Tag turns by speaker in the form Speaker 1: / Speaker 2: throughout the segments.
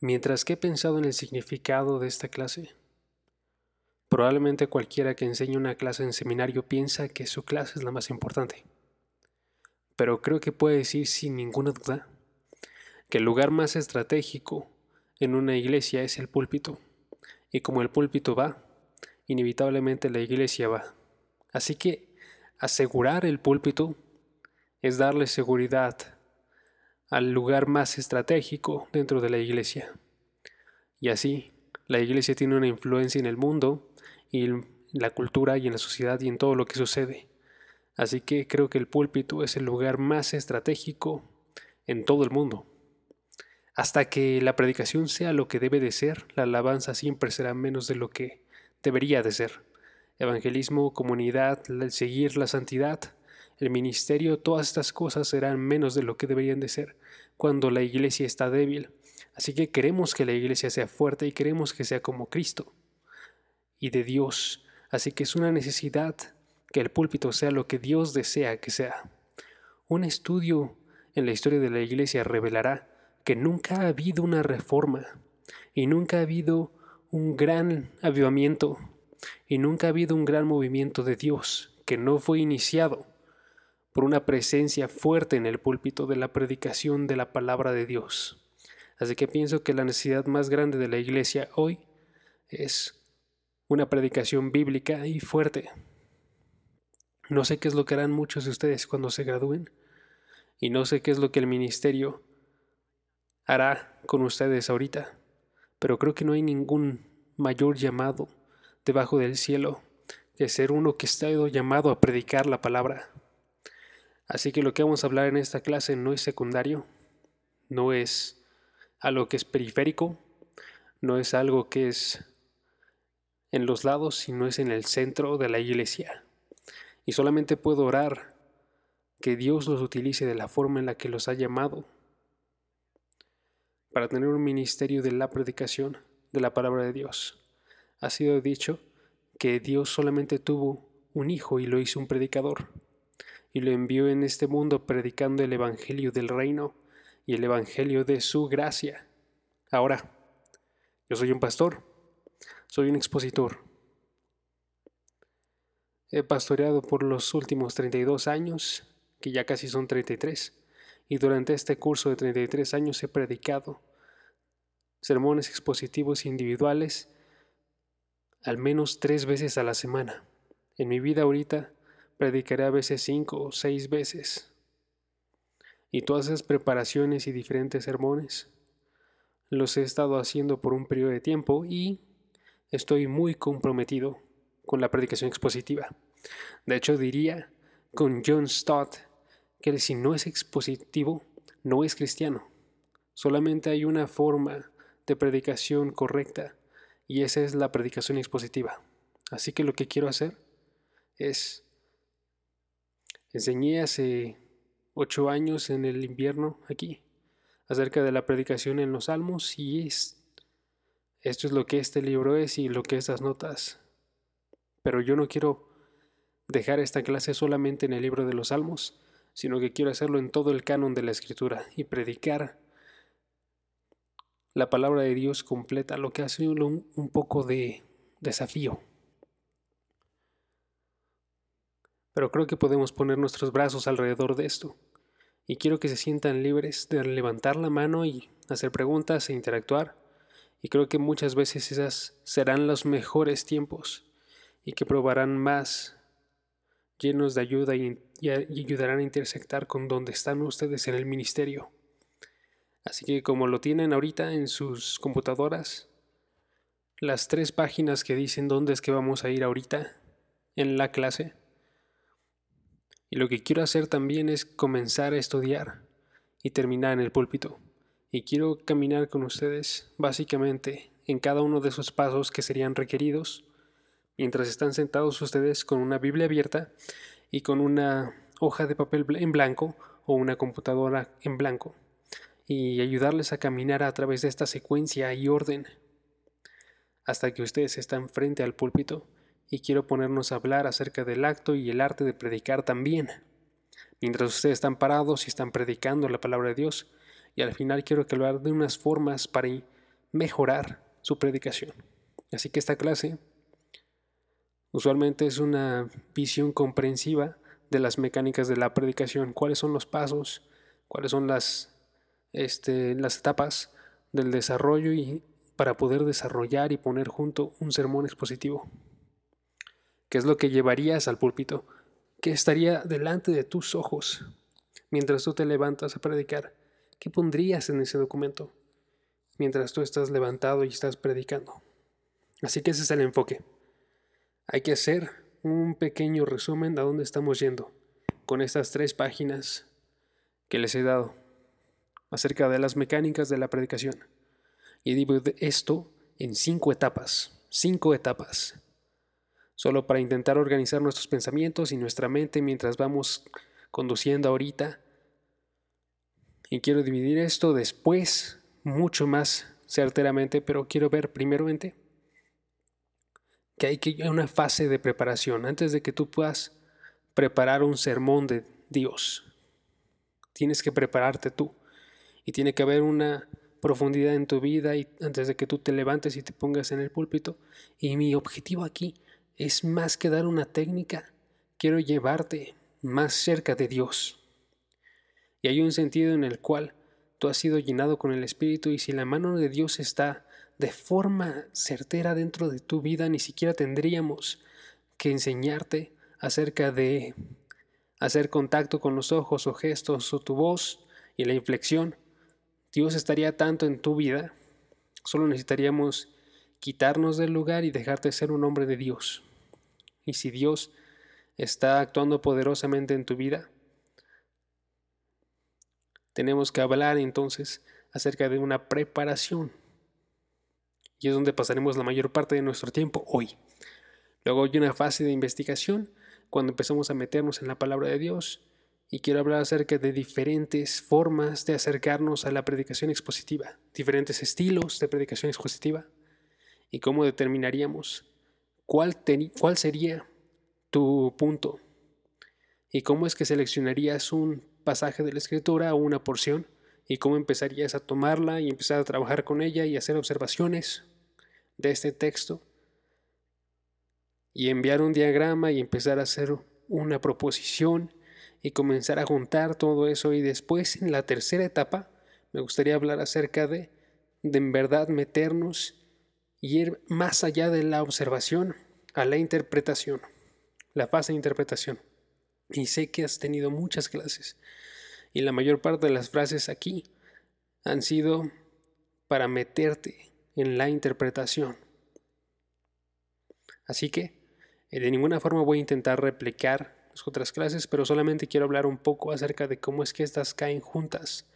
Speaker 1: Mientras que he pensado en el significado de esta clase, probablemente cualquiera que enseñe una clase en seminario piensa que su clase es la más importante. Pero creo que puede decir sin ninguna duda que el lugar más estratégico en una iglesia es el púlpito. Y como el púlpito va, inevitablemente la iglesia va. Así que asegurar el púlpito es darle seguridad al lugar más estratégico dentro de la iglesia. Y así, la iglesia tiene una influencia en el mundo y en la cultura y en la sociedad y en todo lo que sucede. Así que creo que el púlpito es el lugar más estratégico en todo el mundo. Hasta que la predicación sea lo que debe de ser, la alabanza siempre será menos de lo que debería de ser. Evangelismo, comunidad, seguir la santidad, el ministerio, todas estas cosas serán menos de lo que deberían de ser cuando la iglesia está débil. Así que queremos que la iglesia sea fuerte y queremos que sea como Cristo y de Dios. Así que es una necesidad que el púlpito sea lo que Dios desea que sea. Un estudio en la historia de la iglesia revelará que nunca ha habido una reforma y nunca ha habido un gran avivamiento y nunca ha habido un gran movimiento de Dios que no fue iniciado por una presencia fuerte en el púlpito de la predicación de la palabra de Dios. Así que pienso que la necesidad más grande de la iglesia hoy es una predicación bíblica y fuerte. No sé qué es lo que harán muchos de ustedes cuando se gradúen y no sé qué es lo que el ministerio hará con ustedes ahorita, pero creo que no hay ningún mayor llamado debajo del cielo que ser uno que está llamado a predicar la palabra. Así que lo que vamos a hablar en esta clase no es secundario, no es algo que es periférico, no es algo que es en los lados, sino es en el centro de la iglesia. Y solamente puedo orar que Dios los utilice de la forma en la que los ha llamado para tener un ministerio de la predicación de la palabra de Dios. Ha sido dicho que Dios solamente tuvo un hijo y lo hizo un predicador y lo envió en este mundo predicando el Evangelio del reino y el Evangelio de su gracia. Ahora, yo soy un pastor, soy un expositor. He pastoreado por los últimos 32 años, que ya casi son 33, y durante este curso de 33 años he predicado sermones expositivos individuales al menos tres veces a la semana. En mi vida ahorita predicaré a veces cinco o seis veces. Y todas esas preparaciones y diferentes sermones los he estado haciendo por un periodo de tiempo y estoy muy comprometido con la predicación expositiva. De hecho, diría con John Stott que si no es expositivo, no es cristiano. Solamente hay una forma de predicación correcta y esa es la predicación expositiva. Así que lo que quiero hacer es Enseñé hace ocho años en el invierno aquí acerca de la predicación en los salmos y es, esto es lo que este libro es y lo que estas notas. Pero yo no quiero dejar esta clase solamente en el libro de los salmos, sino que quiero hacerlo en todo el canon de la escritura y predicar la palabra de Dios completa, lo que hace un, un poco de desafío. Pero creo que podemos poner nuestros brazos alrededor de esto. Y quiero que se sientan libres de levantar la mano y hacer preguntas e interactuar. Y creo que muchas veces esas serán los mejores tiempos y que probarán más llenos de ayuda y, ayudarán a intersectar con donde están ustedes en el ministerio. Así que como lo tienen ahorita en sus computadoras, las tres páginas que dicen dónde es que vamos a ir ahorita en la clase, y lo que quiero hacer también es comenzar a estudiar y terminar en el púlpito. Y quiero caminar con ustedes básicamente en cada uno de esos pasos que serían requeridos mientras están sentados ustedes con una Biblia abierta y con una hoja de papel en blanco o una computadora en blanco y ayudarles a caminar a través de esta secuencia y orden hasta que ustedes están frente al púlpito y quiero ponernos a hablar acerca del acto y el arte de predicar también. Mientras ustedes están parados y están predicando la palabra de Dios, y al final quiero hagan de unas formas para mejorar su predicación. Así que esta clase usualmente es una visión comprensiva de las mecánicas de la predicación, cuáles son los pasos, cuáles son las, este, las etapas del desarrollo y para poder desarrollar y poner junto un sermón expositivo. ¿Qué es lo que llevarías al púlpito? ¿Qué estaría delante de tus ojos mientras tú te levantas a predicar? ¿Qué pondrías en ese documento mientras tú estás levantado y estás predicando? Así que ese es el enfoque. Hay que hacer un pequeño resumen de dónde estamos yendo con estas tres páginas que les he dado acerca de las mecánicas de la predicación. Y digo esto en cinco etapas, cinco etapas, solo para intentar organizar nuestros pensamientos y nuestra mente mientras vamos conduciendo ahorita. Y quiero dividir esto después mucho más certeramente, pero quiero ver primeramente que hay que una fase de preparación antes de que tú puedas preparar un sermón de Dios. Tienes que prepararte tú y tiene que haber una profundidad en tu vida y antes de que tú te levantes y te pongas en el púlpito. Y mi objetivo aquí es más que dar una técnica, quiero llevarte más cerca de Dios. Y hay un sentido en el cual tú has sido llenado con el Espíritu y si la mano de Dios está de forma certera dentro de tu vida, ni siquiera tendríamos que enseñarte acerca de hacer contacto con los ojos o gestos o tu voz y la inflexión. Dios estaría tanto en tu vida, solo necesitaríamos quitarnos del lugar y dejarte ser un hombre de Dios. Y si Dios está actuando poderosamente en tu vida, tenemos que hablar entonces acerca de una preparación y es donde pasaremos la mayor parte de nuestro tiempo hoy. Luego hay una fase de investigación cuando empezamos a meternos en la palabra de Dios y quiero hablar acerca de diferentes formas de acercarnos a la predicación expositiva, diferentes estilos de predicación expositiva y cómo determinaríamos cuál, cuál sería tu punto. Y cómo es que seleccionarías un pasaje de la escritura o una porción y cómo empezarías a tomarla y empezar a trabajar con ella y hacer observaciones de este texto y enviar un diagrama y empezar a hacer una proposición y comenzar a juntar todo eso. Y después en la tercera etapa me gustaría hablar acerca de de en verdad meternos y ir más allá de la observación a la interpretación, la fase de interpretación. Y sé que has tenido muchas clases y la mayor parte de las frases aquí han sido para meterte en la interpretación. Así que, eh, de ninguna forma voy a intentar replicar las otras clases, pero solamente quiero hablar un poco acerca de cómo es que estas caen juntas,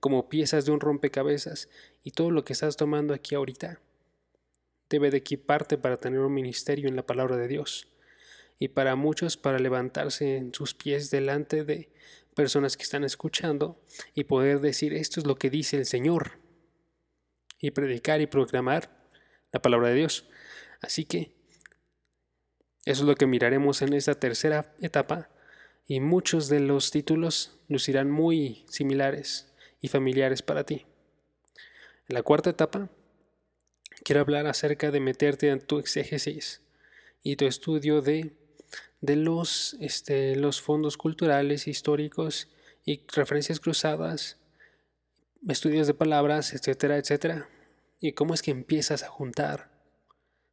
Speaker 1: como piezas de un rompecabezas, y todo lo que estás tomando aquí ahorita debe de equiparte para tener un ministerio en la palabra de Dios, y para muchos para levantarse en sus pies delante de personas que están escuchando y poder decir esto es lo que dice el Señor y predicar y proclamar la palabra de Dios. Así que eso es lo que miraremos en esta tercera etapa y muchos de los títulos lucirán muy similares y familiares para ti. En la cuarta etapa quiero hablar acerca de meterte en tu exégesis y tu estudio de de los, este, los fondos culturales, históricos y referencias cruzadas, estudios de palabras, etcétera, etcétera. Y cómo es que empiezas a juntar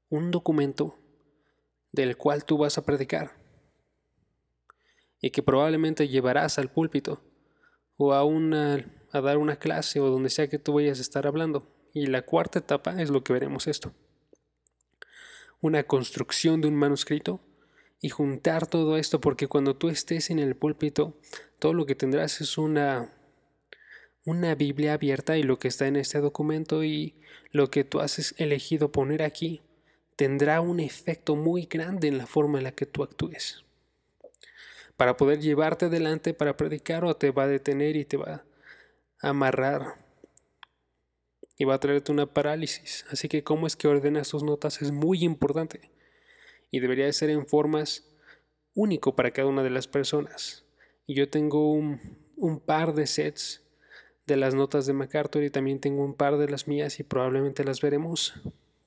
Speaker 1: un documento del cual tú vas a predicar y que probablemente llevarás al púlpito o a, una, a dar una clase o donde sea que tú vayas a estar hablando. Y la cuarta etapa es lo que veremos esto. Una construcción de un manuscrito y juntar todo esto, porque cuando tú estés en el púlpito, todo lo que tendrás es una, una Biblia abierta y lo que está en este documento y lo que tú has elegido poner aquí tendrá un efecto muy grande en la forma en la que tú actúes. Para poder llevarte adelante para predicar o te va a detener y te va a amarrar y va a traerte una parálisis. Así que cómo es que ordenas tus notas es muy importante y debería de ser en formas único para cada una de las personas. Y yo tengo un, par de sets de las notas de MacArthur y también tengo un par de las mías y probablemente las veremos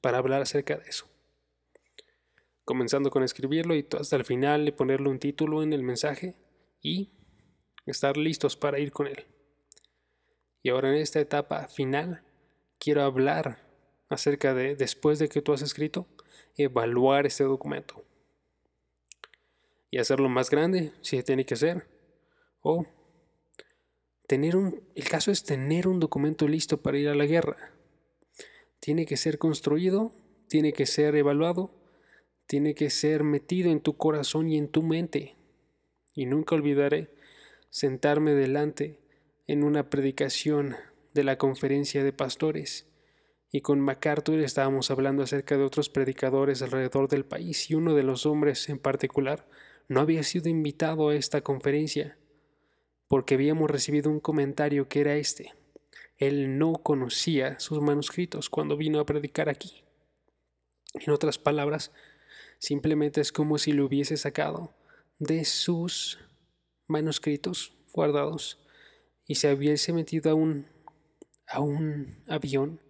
Speaker 1: para hablar acerca de eso. Comenzando con escribirlo y hasta el final de ponerle un título en el mensaje y estar listos para ir con él. Y ahora en esta etapa final quiero hablar acerca de, después de que tú has escrito, evaluar este documento. Y hacerlo más grande, si tiene que hacer. O tener un, el caso es tener un documento listo para ir a la guerra. Tiene que ser construido, tiene que ser evaluado, tiene que ser metido en tu corazón y en tu mente. Y nunca olvidaré sentarme delante en una predicación de la conferencia de pastores y con MacArthur estábamos hablando acerca de otros predicadores alrededor del país y uno de los hombres en particular no había sido invitado a esta conferencia porque habíamos recibido un comentario que era este. Él no conocía sus manuscritos cuando vino a predicar aquí. En otras palabras, simplemente es como si lo hubiese sacado de sus manuscritos guardados y se hubiese metido a un, a un avión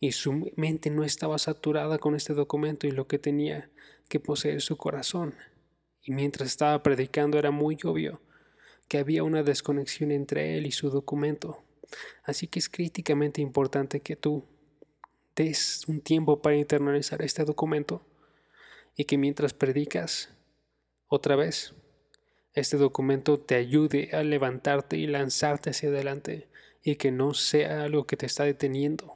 Speaker 1: y su mente no estaba saturada con este documento y lo que tenía que poseer su corazón. Y mientras estaba predicando era muy obvio que había una desconexión entre él y su documento. Así que es críticamente importante que tú des un tiempo para internalizar este documento y que mientras predicas otra vez, este documento te ayude a levantarte y lanzarte hacia adelante y que no sea algo que te está deteniendo.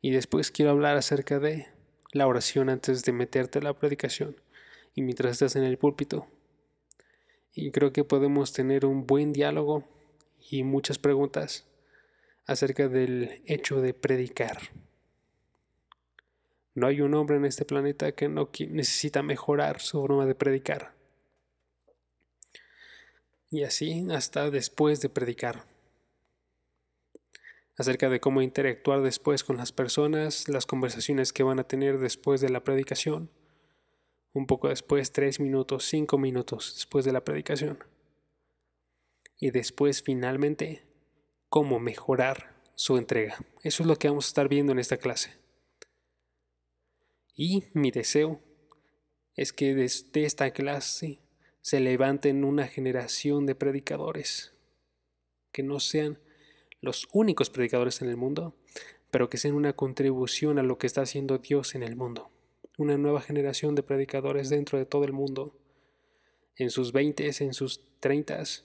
Speaker 1: Y después quiero hablar acerca de la oración antes de meterte a la predicación y mientras estás en el púlpito. Y creo que podemos tener un buen diálogo y muchas preguntas acerca del hecho de predicar. No hay un hombre en este planeta que no necesita mejorar su forma de predicar. Y así hasta después de predicar acerca de cómo interactuar después con las personas, las conversaciones que van a tener después de la predicación, un poco después, tres minutos, cinco minutos después de la predicación. Y después, finalmente, cómo mejorar su entrega. Eso es lo que vamos a estar viendo en esta clase. Y mi deseo es que desde esta clase se levanten una generación de predicadores que no sean los únicos predicadores en el mundo, pero que sean una contribución a lo que está haciendo Dios en el mundo. Una nueva generación de predicadores dentro de todo el mundo, en sus veintes, en sus treintas,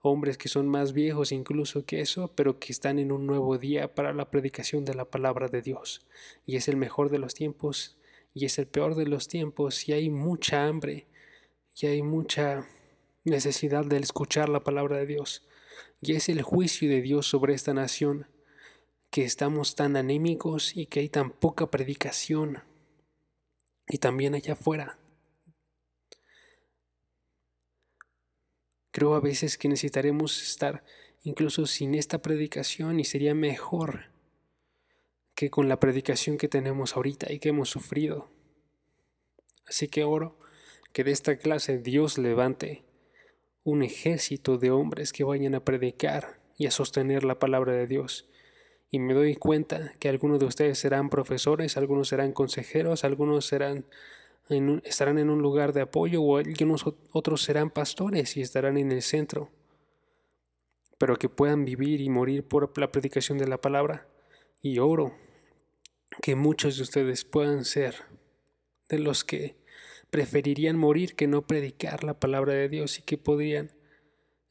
Speaker 1: hombres que son más viejos incluso que eso, pero que están en un nuevo día para la predicación de la palabra de Dios. Y es el mejor de los tiempos y es el peor de los tiempos y hay mucha hambre y hay mucha necesidad de escuchar la palabra de Dios. Y es el juicio de Dios sobre esta nación, que estamos tan anémicos y que hay tan poca predicación. Y también allá afuera. Creo a veces que necesitaremos estar incluso sin esta predicación y sería mejor que con la predicación que tenemos ahorita y que hemos sufrido. Así que oro que de esta clase Dios levante un ejército de hombres que vayan a predicar y a sostener la palabra de Dios. Y me doy cuenta que algunos de ustedes serán profesores, algunos serán consejeros, algunos serán estarán en un lugar de apoyo o algunos otros serán pastores y estarán en el centro. Pero que puedan vivir y morir por la predicación de la palabra. Y oro que muchos de ustedes puedan ser de los que preferirían morir que no predicar la palabra de Dios y que podrían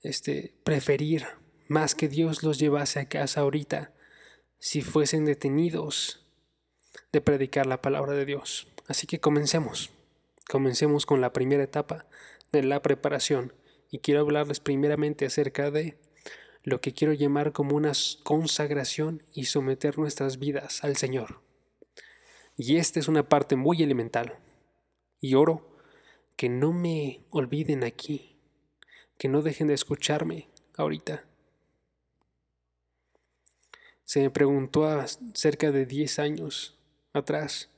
Speaker 1: este, preferir más que Dios los llevase a casa ahorita si fuesen detenidos de predicar la palabra de Dios. Así que comencemos. Comencemos con la primera etapa de la preparación y quiero hablarles primeramente acerca de lo que quiero llamar como una consagración y someter nuestras vidas al Señor. Y esta es una parte muy elemental y oro que no me olviden aquí, que no dejen de escucharme ahorita. Se me preguntó cerca de 10 años atrás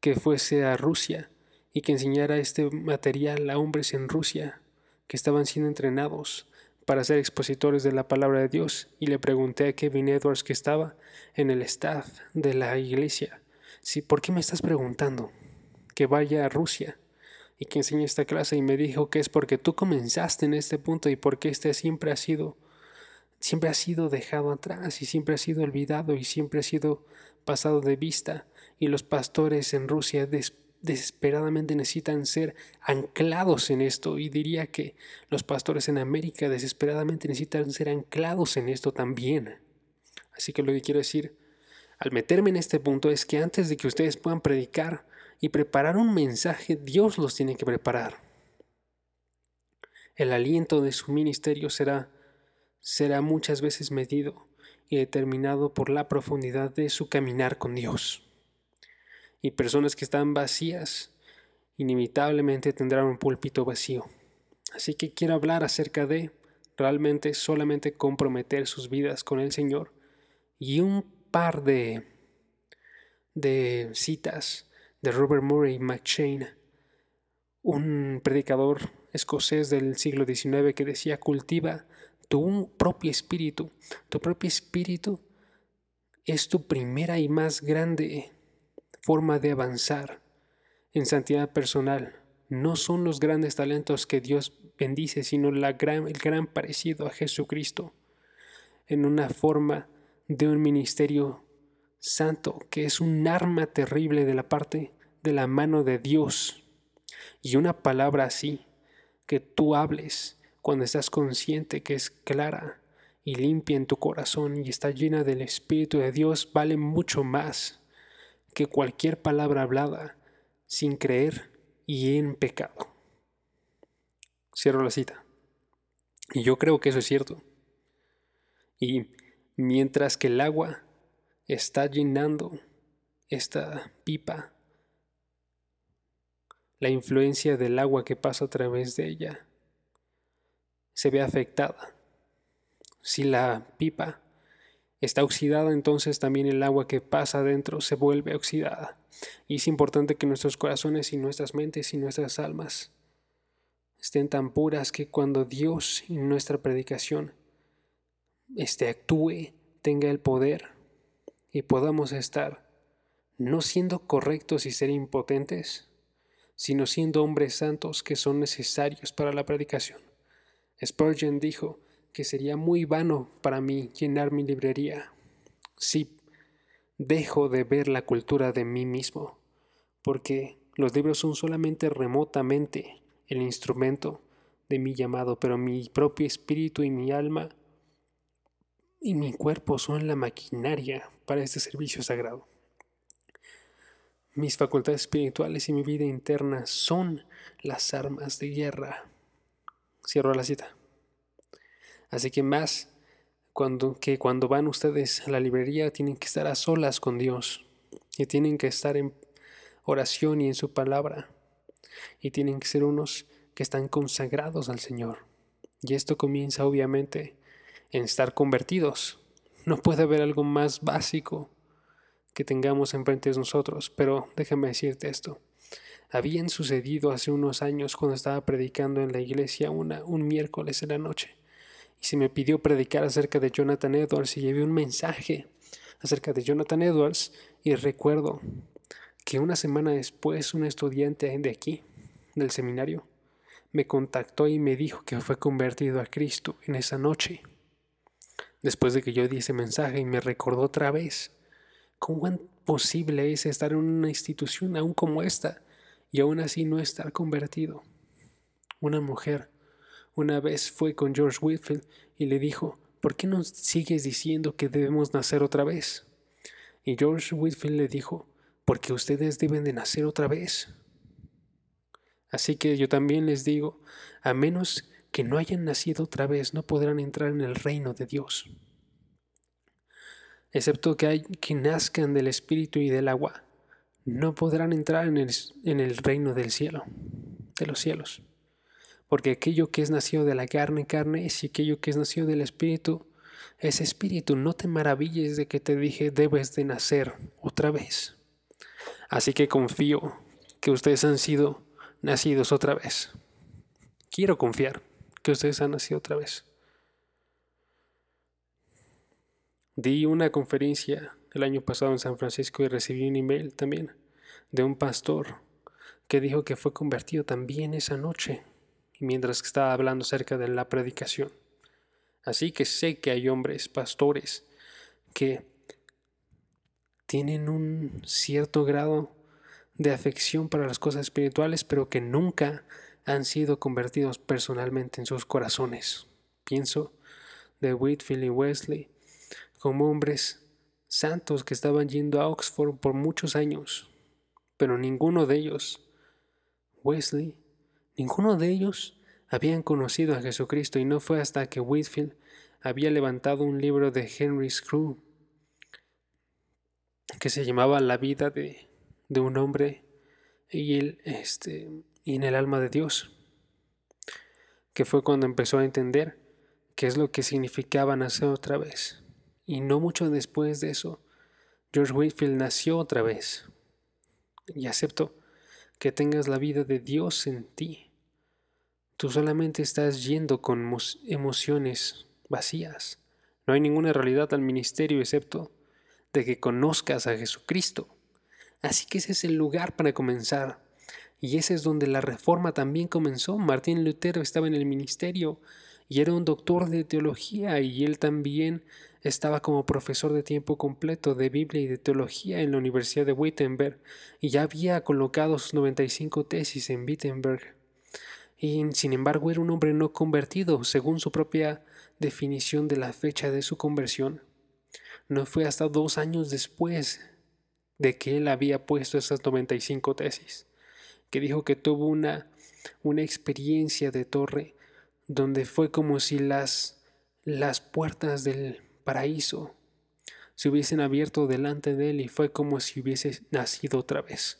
Speaker 1: que fuese a Rusia y que enseñara este material a hombres en Rusia que estaban siendo entrenados para ser expositores de la palabra de Dios y le pregunté a Kevin Edwards que estaba en el staff de la iglesia, si, ¿por qué me estás preguntando? Que vaya a Rusia y que enseñe esta clase y me dijo que es porque tú comenzaste en este punto y porque este siempre ha sido siempre ha sido dejado atrás y siempre ha sido olvidado y siempre ha sido pasado de vista y los pastores en Rusia desesperadamente necesitan ser anclados en esto y diría que los pastores en América desesperadamente necesitan ser anclados en esto también. Así que lo que quiero decir al meterme en este punto es que antes de que ustedes puedan predicar y preparar un mensaje, Dios los tiene que preparar. El aliento de su ministerio será será muchas veces medido y determinado por la profundidad de su caminar con Dios. Y personas que están vacías inevitablemente tendrán un púlpito vacío. Así que quiero hablar acerca de realmente solamente comprometer sus vidas con el Señor y un par de, de citas de Robert Murray McChain, un predicador escocés del siglo XIX que decía cultiva tu propio espíritu. Tu propio espíritu es tu primera y más grande forma de avanzar en santidad personal. No son los grandes talentos que Dios bendice, sino la el gran parecido a Jesucristo en una forma de un ministerio santo que es un arma terrible de la parte de la mano de Dios. Y una palabra así que tú hables cuando estás consciente que es clara y limpia en tu corazón y está llena del Espíritu de Dios, vale mucho más que cualquier palabra hablada sin creer y en pecado. Cierro la cita. Y yo creo que eso es cierto. Y mientras que el agua está llenando esta pipa, la influencia del agua que pasa a través de ella se ve afectada. Si la pipa está oxidada, entonces también el agua que pasa adentro se vuelve oxidada. Y es importante que nuestros corazones y nuestras mentes y nuestras almas estén tan puras que cuando Dios en nuestra predicación este actúe, tenga el poder y podamos estar no siendo correctos y ser impotentes, sino siendo hombres santos que son necesarios para la predicación. Spurgeon dijo que sería muy vano para mí llenar mi librería si dejo de ver la cultura de mí mismo, porque los libros son solamente remotamente el instrumento de mi llamado, pero mi propio espíritu y mi alma y mi cuerpo son la maquinaria para este servicio sagrado. Mis facultades espirituales y mi vida interna son las armas de guerra Cierro la cita. Así que más cuando, que cuando van ustedes a la librería tienen que estar a solas con Dios y tienen que estar en oración y en su palabra y tienen que ser unos que están consagrados al Señor. Y esto comienza obviamente en estar convertidos. No puede haber algo más básico que tengamos enfrente de nosotros, pero déjame decirte esto habían sucedido hace unos años cuando estaba predicando en la iglesia un miércoles en la noche. Y se me pidió predicar acerca de Jonathan Edwards y llevé un mensaje acerca de Jonathan Edwards y recuerdo que una semana después un estudiante de aquí, del seminario, me contactó y me dijo que fue convertido a Cristo en esa noche. Después de que yo di ese mensaje y me recordó otra vez cómo posible es estar en una institución aún como esta, y aún así no estar convertido. Una mujer una vez fue con George Whitfield y le dijo, ¿por qué no sigues diciendo que debemos nacer otra vez? Y George Whitfield le dijo, porque ustedes deben de nacer otra vez. Así que yo también les digo, a menos que no hayan nacido otra vez, no podrán entrar en el reino de Dios. Excepto que, hay, que nazcan del espíritu y del agua no podrán entrar en el, reino del cielo, de los cielos. Porque aquello que es nacido de la carne, carne es, aquello que es nacido del espíritu, es espíritu. No te maravilles de que te dije debes de nacer otra vez. Así que confío que ustedes han sido nacidos otra vez. Quiero confiar que ustedes han nacido otra vez. Di una conferencia el año pasado en San Francisco y recibí un email también de un pastor que dijo que fue convertido también esa noche mientras estaba hablando acerca de la predicación. Así que sé que hay hombres, pastores, que tienen un cierto grado de afección para las cosas espirituales, pero que nunca han sido convertidos personalmente en sus corazones. Pienso de Whitfield y Wesley como hombres santos que estaban yendo a Oxford por muchos años, pero ninguno de ellos, Wesley, ninguno de ellos habían conocido a Jesucristo y no fue hasta que Whitfield había levantado un libro de Henry Screw que se llamaba La vida de, de un hombre y, el, este, y en el alma de Dios, que fue cuando empezó a entender qué es lo que significaba nacer otra vez. Y no mucho después de eso, George Whitfield nació otra vez. Y acepto que tengas la vida de Dios en ti. Tú solamente estás yendo con emociones vacías. No hay ninguna realidad al ministerio excepto de que conozcas a Jesucristo. Así que ese es el lugar para comenzar. Y ese es donde la reforma también comenzó. Martín Lutero estaba en el ministerio y era un doctor de teología y él también estaba como profesor de tiempo completo de Biblia y de teología en la Universidad de Wittenberg y ya había colocado sus 95 tesis en Wittenberg. Y sin embargo era un hombre no convertido, según su propia definición de la fecha de su conversión. No fue hasta dos años después de que él había puesto esas 95 tesis, que dijo que tuvo una, una experiencia de torre donde fue como si las, las puertas del paraíso se hubiesen abierto delante de él y fue como si hubiese nacido otra vez.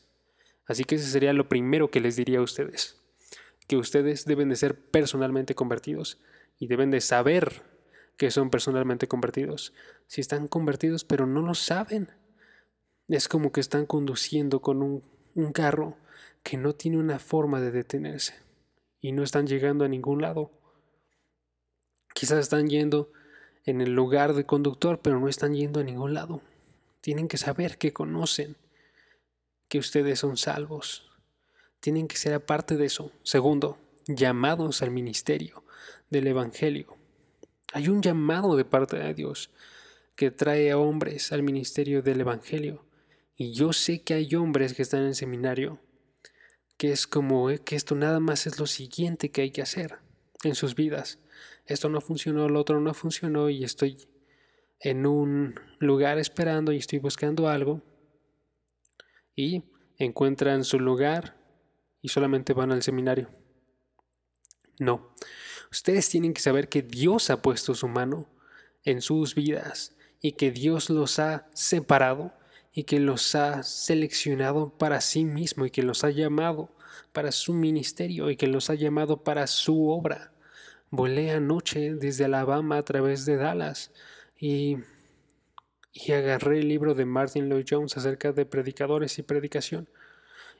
Speaker 1: Así que ese sería lo primero que les diría a ustedes, que ustedes deben de ser personalmente convertidos y deben de saber que son personalmente convertidos. Si están convertidos pero no lo saben, es como que están conduciendo con un, un carro que no tiene una forma de detenerse y no están llegando a ningún lado. Quizás están yendo en el lugar de conductor, pero no están yendo a ningún lado. Tienen que saber que conocen que ustedes son salvos. Tienen que ser aparte de eso. Segundo, llamados al ministerio del Evangelio. Hay un llamado de parte de Dios que trae a hombres al ministerio del Evangelio. Y yo sé que hay hombres que están en el seminario que es como eh, que esto nada más es lo siguiente que hay que hacer en sus vidas. Esto no funcionó, lo otro no funcionó y estoy en un lugar esperando y estoy buscando algo. Y encuentran su lugar y solamente van al seminario. No, ustedes tienen que saber que Dios ha puesto su mano en sus vidas y que Dios los ha separado y que los ha seleccionado para sí mismo y que los ha llamado para su ministerio y que los ha llamado para su obra. Volé anoche desde Alabama a través de Dallas y, y agarré el libro de Martin Lloyd Jones acerca de predicadores y predicación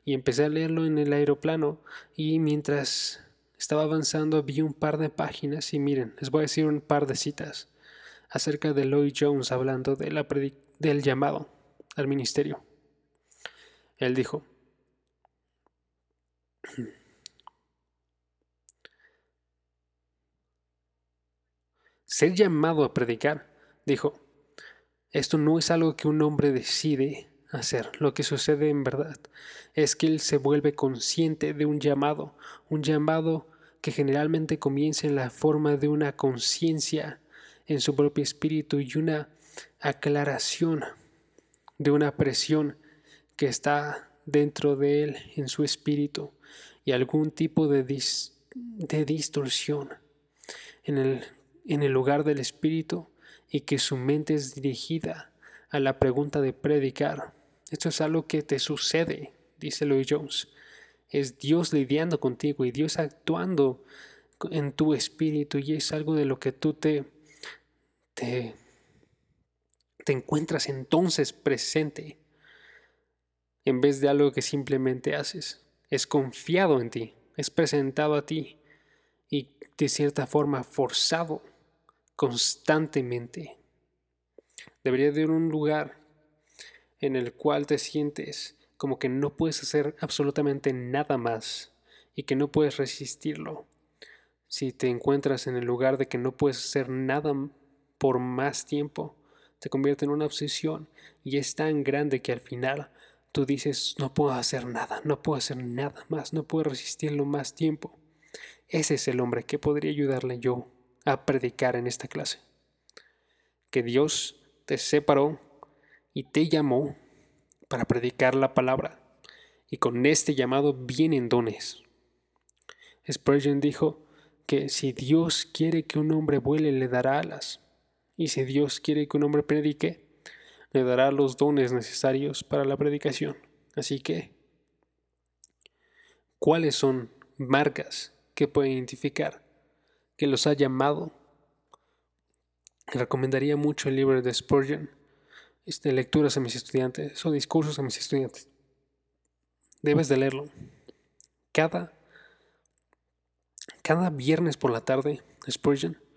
Speaker 1: y empecé a leerlo en el aeroplano y mientras estaba avanzando vi un par de páginas y miren, les voy a decir un par de citas acerca de Lloyd Jones hablando de la del llamado al ministerio. Él dijo, ser llamado a predicar. Dijo, esto no es algo que un hombre decide hacer. Lo que sucede en verdad es que él se vuelve consciente de un llamado, un llamado que generalmente comienza en la forma de una conciencia en su propio espíritu y una aclaración de una presión que está dentro de él en su espíritu y algún tipo de, de distorsión en el en el lugar del Espíritu y que su mente es dirigida a la pregunta de predicar. Esto es algo que te sucede, dice Louis Jones. Es Dios lidiando contigo y Dios actuando en tu espíritu y es algo de lo que tú te, te encuentras entonces presente en vez de algo que simplemente haces. Es confiado en ti, es presentado a ti y de cierta forma forzado constantemente Debería de un lugar en el cual te sientes como que no puedes hacer absolutamente nada más y que no puedes resistirlo. Si te encuentras en el lugar de que no puedes hacer nada por más tiempo, te convierte en una obsesión y es tan grande que al final tú dices, no puedo hacer nada, no puedo hacer nada más, no puedo resistirlo más tiempo. Ese es el hombre que podría ayudarle yo a predicar en esta clase. Que Dios te separó y te llamó para predicar la palabra, y con este llamado vienen dones. Spurgeon dijo que si Dios quiere que un hombre vuele, le dará alas, y si Dios quiere que un hombre predique, le dará los dones necesarios para la predicación. Así que, ¿cuáles son marcas que puede identificar que los ha llamado? Recomendaría mucho el libro de Spurgeon, este, lecturas a mis estudiantes o discursos a mis estudiantes. Debes de leerlo. Cada, cada viernes por la tarde, Spurgeon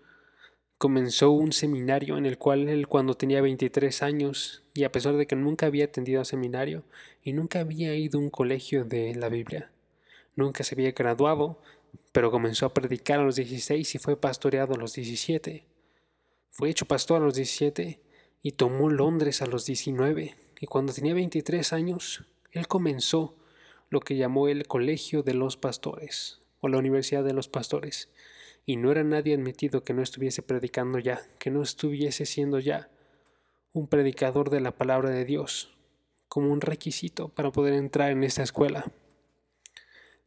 Speaker 1: comenzó un seminario en el cual él cuando tenía 23 años y a pesar de que nunca había atendido a seminario y nunca había ido a un colegio de la Biblia, nunca se había graduado, pero comenzó a predicar a los 16 y fue pastoreado a los 17. Fue hecho pastor a los 17 y tomó Londres a los 19 y cuando tenía 23 años, él comenzó lo que llamó el Colegio de los Pastores o la Universidad de los Pastores y no era nadie admitido que no estuviese predicando ya, que no estuviese siendo ya un predicador de la palabra de Dios, como un requisito para poder entrar en esta escuela.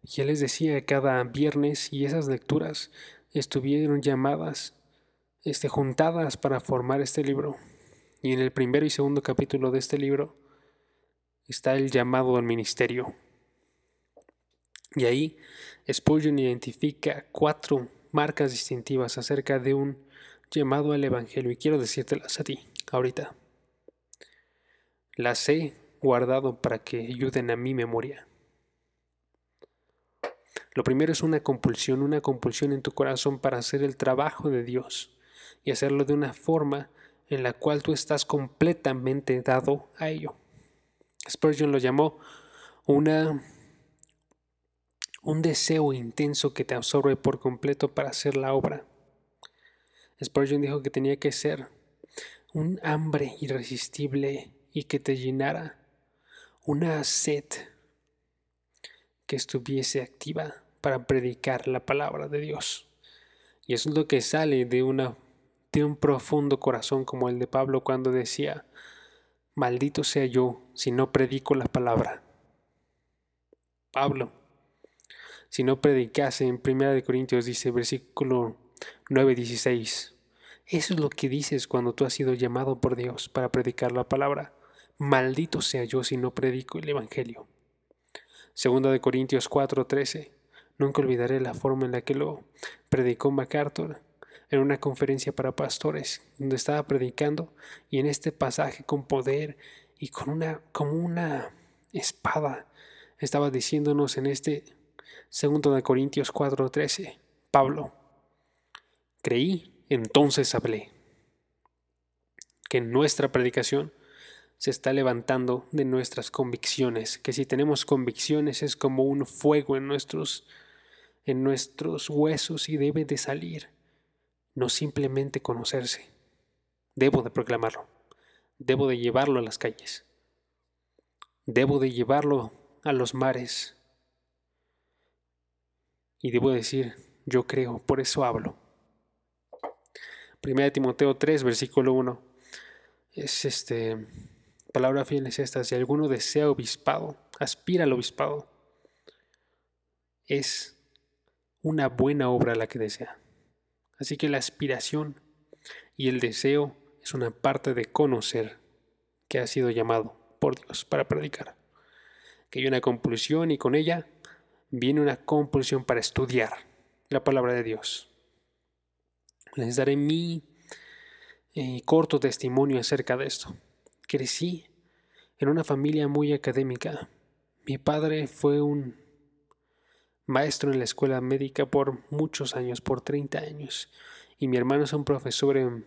Speaker 1: Y él les decía cada viernes y esas lecturas estuvieron llamadas, este, juntadas para formar este libro. Y en el primero y segundo capítulo de este libro está el llamado al ministerio. Y ahí Spurgeon identifica cuatro marcas distintivas acerca de un llamado al Evangelio y quiero decírtelas a ti ahorita. Las he guardado para que ayuden a mi memoria. Lo primero es una compulsión, una compulsión en tu corazón para hacer el trabajo de Dios y hacerlo de una forma en la cual tú estás completamente dado a ello. Spurgeon lo llamó una un deseo intenso que te absorbe por completo para hacer la obra. Spurgeon dijo que tenía que ser un hambre irresistible y que te llenara, una sed que estuviese activa para predicar la palabra de Dios. Y eso es lo que sale de, de un profundo corazón como el de Pablo cuando decía, maldito sea yo si no predico la palabra. Pablo si no predicase en 1 Corintios dice versículo 9, 16. Eso es lo que dices cuando tú has sido llamado por Dios para predicar la palabra. Maldito sea yo si no predico el Evangelio. Segunda Corintios 4, 13. Nunca olvidaré la forma en la que lo predicó MacArthur en una conferencia para pastores, donde estaba predicando y en este pasaje con poder y con una como una espada estaba diciéndonos en este Segundo de Corintios 4:13. Pablo. Creí, entonces hablé. Que nuestra predicación se está levantando de nuestras convicciones, que si tenemos convicciones es como un fuego en nuestros en nuestros huesos y debe de salir, no simplemente conocerse. Debo de proclamarlo. Debo de llevarlo a las calles. Debo de llevarlo a los mares, y debo decir, yo creo, por eso hablo. Primera Timoteo 3, versículo 1. Es este, palabra fiel es esta, si alguno desea obispado, aspira al obispado, es una buena obra la que desea. Así que la aspiración y el deseo es una parte de conocer que ha sido llamado por Dios para predicar. Que hay una compulsión y con ella viene una compulsión para estudiar la palabra de Dios. Les daré mi eh, corto testimonio acerca de esto. Crecí en una familia muy académica. Mi padre fue un maestro en la escuela médica por muchos años, por 30 años, y mi hermano es un profesor en,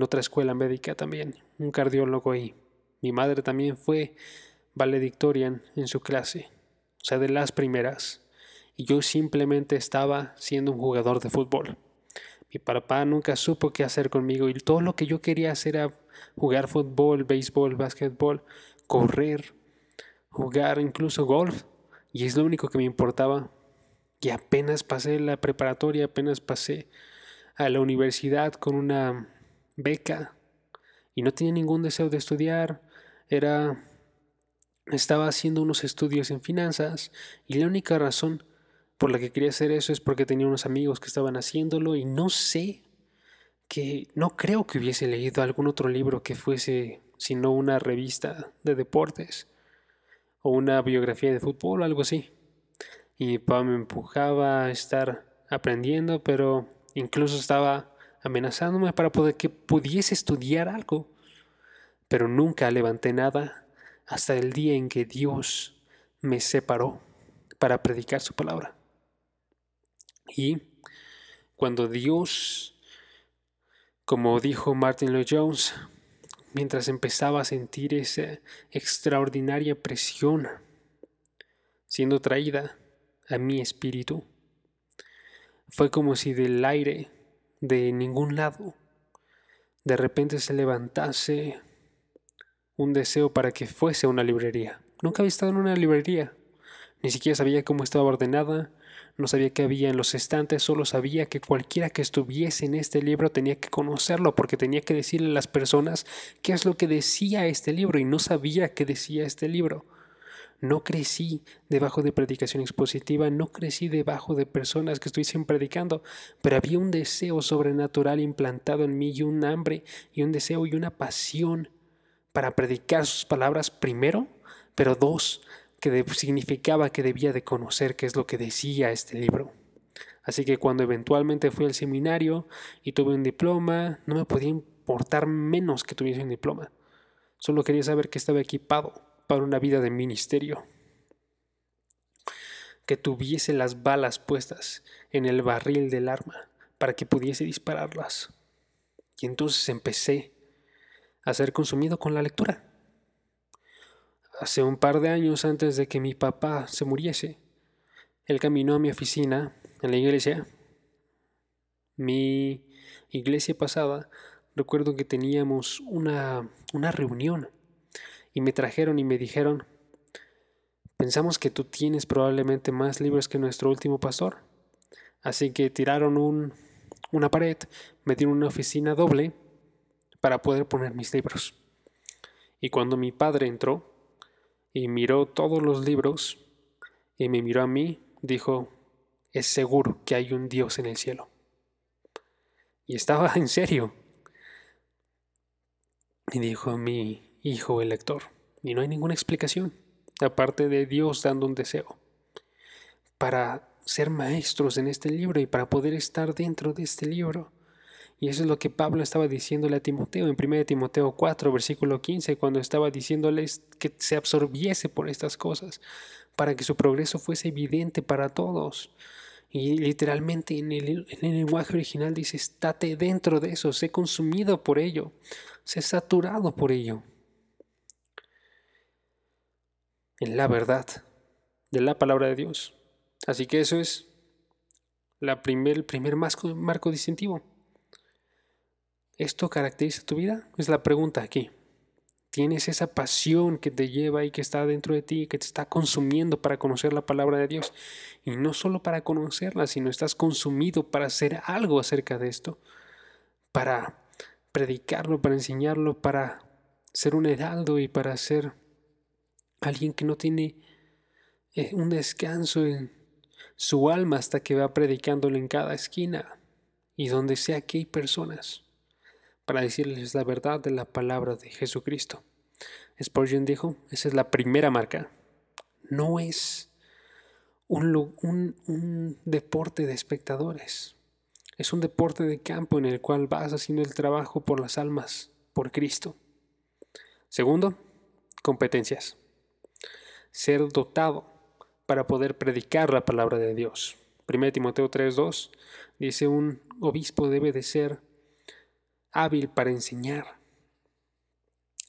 Speaker 1: otra escuela médica también, un cardiólogo y mi madre también fue valedictorian en su clase, sea, de las primeras, y yo simplemente estaba siendo un jugador de fútbol. Mi papá nunca supo qué hacer conmigo y todo lo que yo quería hacer era jugar fútbol, béisbol, básquetbol, correr, jugar incluso golf, y es lo único que me importaba. Y apenas pasé la preparatoria, apenas pasé a la universidad con una beca y no tenía ningún deseo de estudiar, era estaba haciendo unos estudios en finanzas y la única razón por la que quería hacer eso es porque tenía unos amigos que estaban haciéndolo y no sé que no creo que hubiese leído algún otro libro que fuese sino una revista de deportes o una biografía de fútbol o algo así. Y mi papá me empujaba a estar aprendiendo, pero incluso estaba amenazándome para poder que pudiese estudiar algo. Pero nunca levanté nada hasta el día en que Dios me separó para predicar su palabra. Y cuando Dios, como dijo Martin Lloyd Jones, mientras empezaba a sentir esa extraordinaria presión siendo traída a mi espíritu, fue como si del aire, de ningún lado, de repente se levantase un deseo para que fuese una librería. Nunca había estado en una librería. Ni siquiera sabía cómo estaba ordenada, no sabía qué había en los estantes, solo sabía que cualquiera que estuviese en este libro tenía que conocerlo porque tenía que decirle a las personas qué es lo que decía este libro y no sabía qué decía este libro. No crecí debajo de predicación expositiva, no crecí debajo de personas que estuviesen predicando, pero había un deseo sobrenatural implantado en mí y un hambre y un deseo y una pasión para predicar sus palabras primero, pero dos, que significaba que debía de conocer qué es lo que decía este libro. Así que cuando eventualmente fui al seminario y tuve un diploma, no me podía importar menos que tuviese un diploma. Solo quería saber que estaba equipado para una vida de ministerio. Que tuviese las balas puestas en el barril del arma para que pudiese dispararlas. Y entonces empecé a ser consumido con la lectura. Hace un par de años antes de que mi papá se muriese, él caminó a mi oficina en la iglesia. Mi iglesia pasada, recuerdo que teníamos una, una reunión y me trajeron y me dijeron, pensamos que tú tienes probablemente más libros que nuestro último pastor. Así que tiraron un, una pared, me dieron una oficina doble para poder poner mis libros. Y cuando mi padre entró y miró todos los libros y me miró a mí, dijo, es seguro que hay un Dios en el cielo. Y estaba en serio. Y dijo mi hijo el lector, y no hay ninguna explicación, aparte de Dios dando un deseo, para ser maestros en este libro y para poder estar dentro de este libro. Y eso es lo que Pablo estaba diciéndole a Timoteo en 1 Timoteo 4, versículo 15, cuando estaba diciéndoles que se absorbiese por estas cosas, para que su progreso fuese evidente para todos. Y literalmente en el, en el lenguaje original dice, estate dentro de eso, sé consumido por ello, sé saturado por ello. En la verdad de la palabra de Dios. Así que eso es la primer, el primer marco distintivo. ¿Esto caracteriza tu vida? Es la pregunta aquí. ¿Tienes esa pasión que te lleva y que está dentro de ti, que te está consumiendo para conocer la palabra de Dios? Y no solo para conocerla, sino estás consumido para hacer algo acerca de esto, para predicarlo, para enseñarlo, para ser un heraldo y para ser alguien que no tiene eh, un descanso en su alma hasta que va predicándolo en cada esquina y donde sea que hay personas para decirles la verdad de la palabra de Jesucristo. Spurgeon dijo, esa es la primera marca. No es un, deporte de espectadores. Es un deporte de campo en el cual vas haciendo el trabajo por las almas, por Cristo. Segundo, competencias. Ser dotado para poder predicar la palabra de Dios. 1 Timoteo 3.2 dice un obispo debe de ser hábil para enseñar.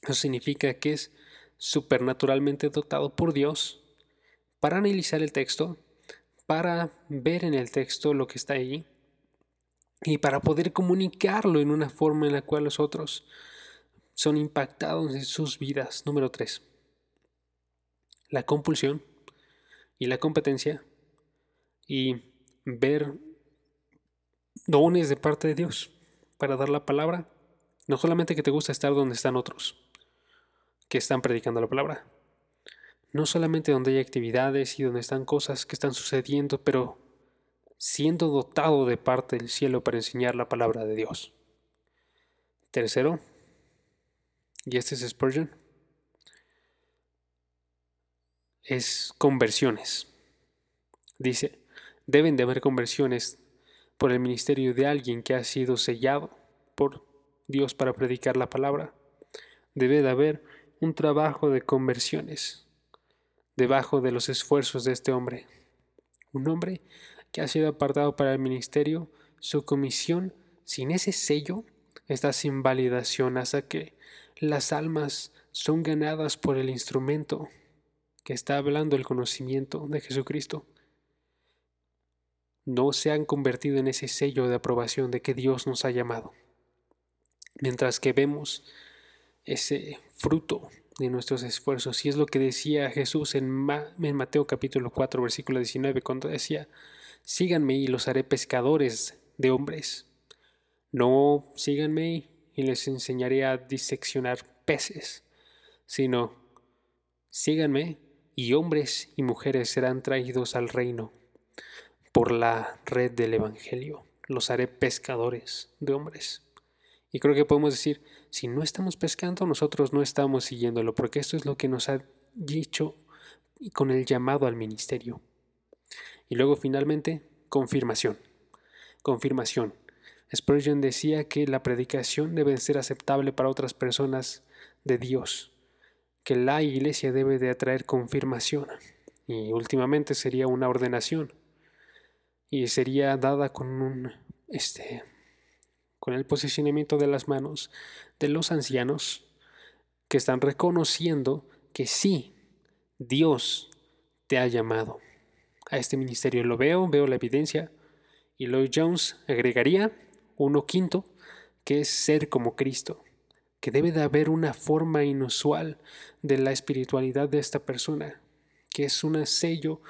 Speaker 1: Eso significa que es supernaturalmente dotado por Dios para analizar el texto, para ver en el texto lo que está allí y para poder comunicarlo en una forma en la cual los otros son impactados en sus vidas. Número 3. La compulsión y la competencia y ver dones de parte de Dios para dar la palabra. No solamente que te gusta estar donde están otros que están predicando la palabra. No solamente donde hay actividades y donde están cosas que están sucediendo, pero siendo dotado de parte del cielo para enseñar la palabra de Dios. Tercero, y este es Spurgeon, es conversiones. Dice, deben de haber conversiones por el ministerio de alguien que ha sido sellado por Dios para predicar la palabra. Debe de haber un trabajo de conversiones debajo de los esfuerzos de este hombre. Un hombre que ha sido apartado para el ministerio, su comisión, sin ese sello, está sin validación hasta que las almas son ganadas por el instrumento que está hablando el conocimiento de Jesucristo. No se han convertido en ese sello de aprobación de que Dios nos ha llamado. Mientras que vemos ese fruto de nuestros esfuerzos. Y es lo que decía Jesús en, Mateo capítulo 4, versículo 19, cuando decía, síganme y los haré pescadores de hombres. No síganme y les enseñaré a diseccionar peces, sino síganme y hombres y mujeres serán traídos al reino por la red del Evangelio. Los haré pescadores de hombres. Y creo que podemos decir, si no estamos pescando, nosotros no estamos siguiéndolo, porque esto es lo que nos ha dicho con el llamado al ministerio. Y luego finalmente, confirmación. Confirmación. Spurgeon decía que la predicación debe ser aceptable para otras personas de Dios, que la iglesia debe de atraer confirmación y últimamente sería una ordenación y sería dada con un este con el posicionamiento de las manos de los ancianos que están reconociendo que sí, Dios te ha llamado a este ministerio. Lo veo, veo la evidencia. Y Lloyd Jones agregaría uno quinto, que es ser como Cristo, que debe de haber una forma inusual de la espiritualidad de esta persona, que es un sello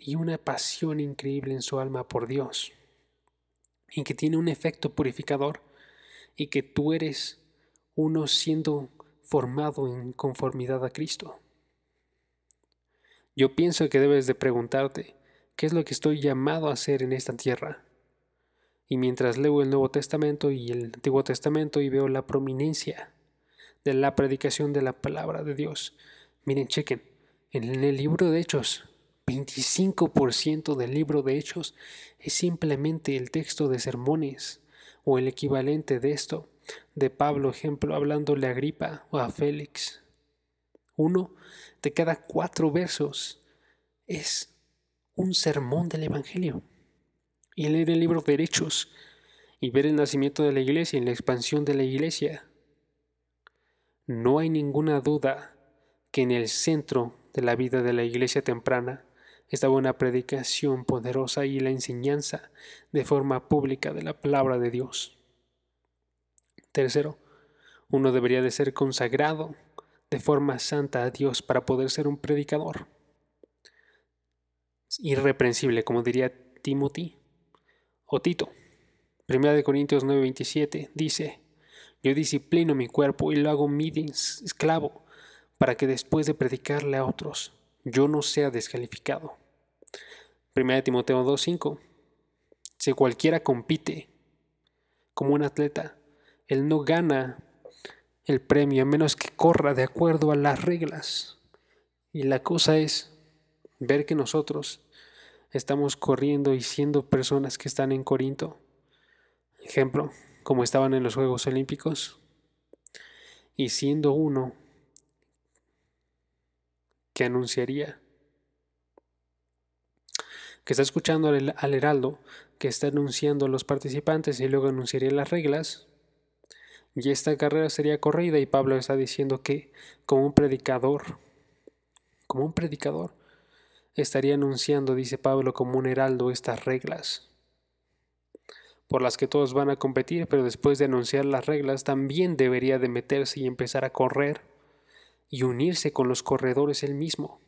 Speaker 1: y una pasión increíble en su alma por Dios y que tiene un efecto purificador y que tú eres uno siendo formado en conformidad a Cristo. Yo pienso que debes de preguntarte, ¿qué es lo que estoy llamado a hacer en esta tierra? Y mientras leo el Nuevo Testamento y el Antiguo Testamento y veo la prominencia de la predicación de la palabra de Dios, miren, chequen, en el libro de Hechos 25% del libro de Hechos es simplemente el texto de sermones o el equivalente de esto de Pablo, ejemplo, hablándole a Agripa o a Félix. Uno de cada cuatro versos es un sermón del Evangelio. Y leer el libro de Hechos y ver el nacimiento de la iglesia y la expansión de la iglesia, no hay ninguna duda que en el centro de la vida de la iglesia temprana estaba una predicación poderosa y la enseñanza de forma pública de la palabra de Dios. Tercero, uno debería de ser consagrado de forma santa a Dios para poder ser un predicador. Irreprensible, como diría Timothy o Tito. Primera de Corintios 9:27 dice, yo disciplino mi cuerpo y lo hago mi esclavo para que después de predicarle a otros yo no sea descalificado. 1 Timoteo 2.5. Si cualquiera compite como un atleta, él no gana el premio a menos que corra de acuerdo a las reglas. Y la cosa es ver que nosotros estamos corriendo y siendo personas que están en Corinto. Ejemplo, como estaban en los Juegos Olímpicos. Y siendo uno que anunciaría, que está escuchando al, heraldo, que está anunciando a los participantes y luego anunciaría las reglas, Y esta carrera sería corrida y Pablo está diciendo que como un predicador, como un predicador, estaría anunciando, dice Pablo, como un heraldo estas reglas por las que todos van a competir, pero después de anunciar las reglas también debería de meterse y empezar a correr y unirse con los corredores él mismo.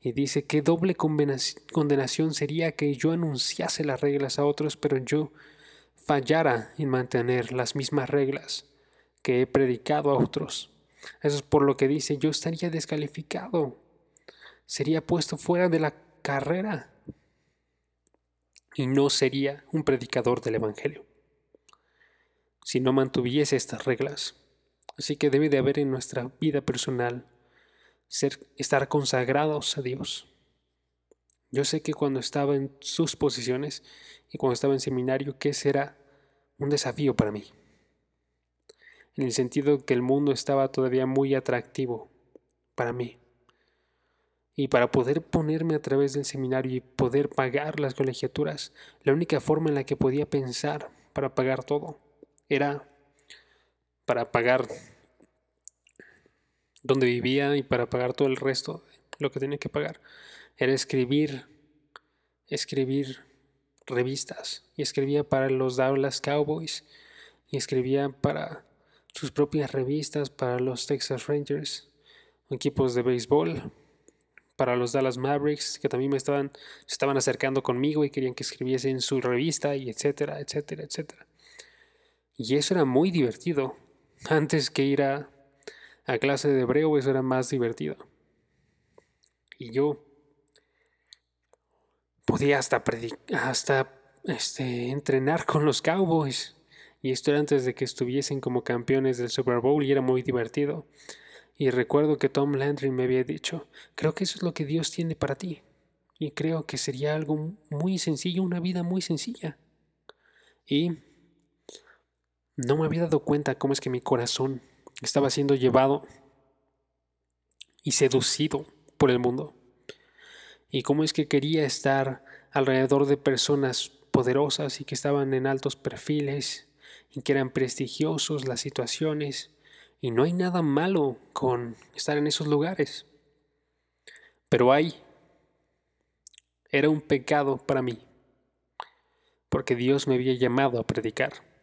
Speaker 1: Y dice que doble condenación sería que yo anunciase las reglas a otros, pero yo fallara en mantener las mismas reglas que he predicado a otros. Eso es por lo que dice, yo estaría descalificado, sería puesto fuera de la carrera y no sería un predicador del Evangelio si no mantuviese estas reglas. Así que debe de haber en nuestra vida personal ser, estar consagrados a Dios. Yo sé que cuando estaba en sus posiciones y cuando estaba en seminario, que será un desafío para mí. En el sentido que el mundo estaba todavía muy atractivo para mí. Y para poder ponerme a través del seminario y poder pagar las colegiaturas, la única forma en la que podía pensar para pagar todo era para pagar donde vivía y para pagar todo el resto, lo que tenía que pagar, era escribir, escribir revistas. Y escribía para los Dallas Cowboys y escribía para sus propias revistas, para los Texas Rangers, equipos de béisbol, para los Dallas Mavericks, que también me estaban, se estaban acercando conmigo y querían que escribiese en su revista, y etcétera, etcétera, etcétera. Y eso era muy divertido. Antes que ir a, a clase de hebreo, eso era más divertido. Y yo podía hasta, hasta este, entrenar con los Cowboys. Y esto era antes de que estuviesen como campeones del Super Bowl y era muy divertido. Y recuerdo que Tom Landry me había dicho, creo que eso es lo que Dios tiene para ti. Y creo que sería algo muy sencillo, una vida muy sencilla. Y no me había dado cuenta cómo es que mi corazón estaba siendo llevado y seducido por el mundo. Y cómo es que quería estar alrededor de personas poderosas y que estaban en altos perfiles y que eran prestigiosos las situaciones y no hay nada malo con estar en esos lugares. Pero hay, era un pecado para mí, porque Dios me había llamado a predicar.